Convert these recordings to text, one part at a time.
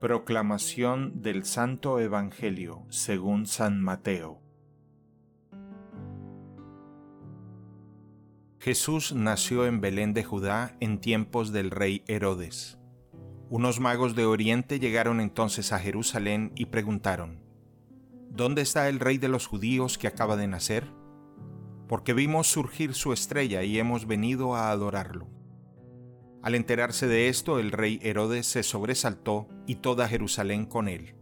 Proclamación del Santo Evangelio según San Mateo. Jesús nació en Belén de Judá en tiempos del rey Herodes. Unos magos de Oriente llegaron entonces a Jerusalén y preguntaron, ¿Dónde está el rey de los judíos que acaba de nacer? Porque vimos surgir su estrella y hemos venido a adorarlo. Al enterarse de esto, el rey Herodes se sobresaltó y toda Jerusalén con él.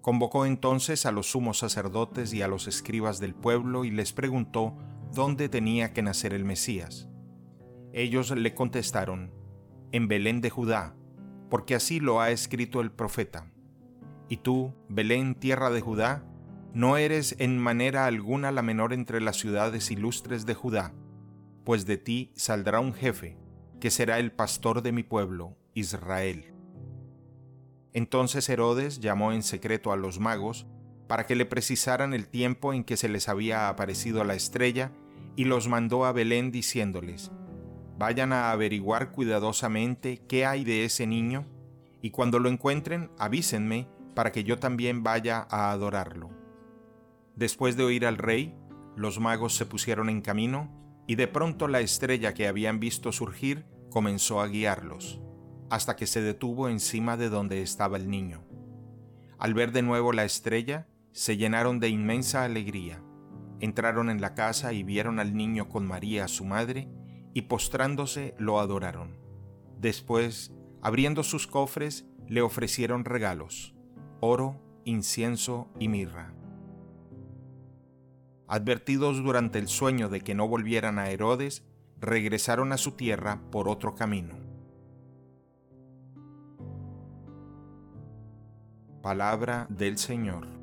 Convocó entonces a los sumos sacerdotes y a los escribas del pueblo y les preguntó dónde tenía que nacer el Mesías. Ellos le contestaron, en Belén de Judá, porque así lo ha escrito el profeta. Y tú, Belén, tierra de Judá, no eres en manera alguna la menor entre las ciudades ilustres de Judá, pues de ti saldrá un jefe que será el pastor de mi pueblo, Israel. Entonces Herodes llamó en secreto a los magos para que le precisaran el tiempo en que se les había aparecido la estrella y los mandó a Belén diciéndoles, Vayan a averiguar cuidadosamente qué hay de ese niño, y cuando lo encuentren avísenme para que yo también vaya a adorarlo. Después de oír al rey, los magos se pusieron en camino y de pronto la estrella que habían visto surgir comenzó a guiarlos, hasta que se detuvo encima de donde estaba el niño. Al ver de nuevo la estrella, se llenaron de inmensa alegría. Entraron en la casa y vieron al niño con María, su madre, y postrándose lo adoraron. Después, abriendo sus cofres, le ofrecieron regalos, oro, incienso y mirra. Advertidos durante el sueño de que no volvieran a Herodes, regresaron a su tierra por otro camino. Palabra del Señor.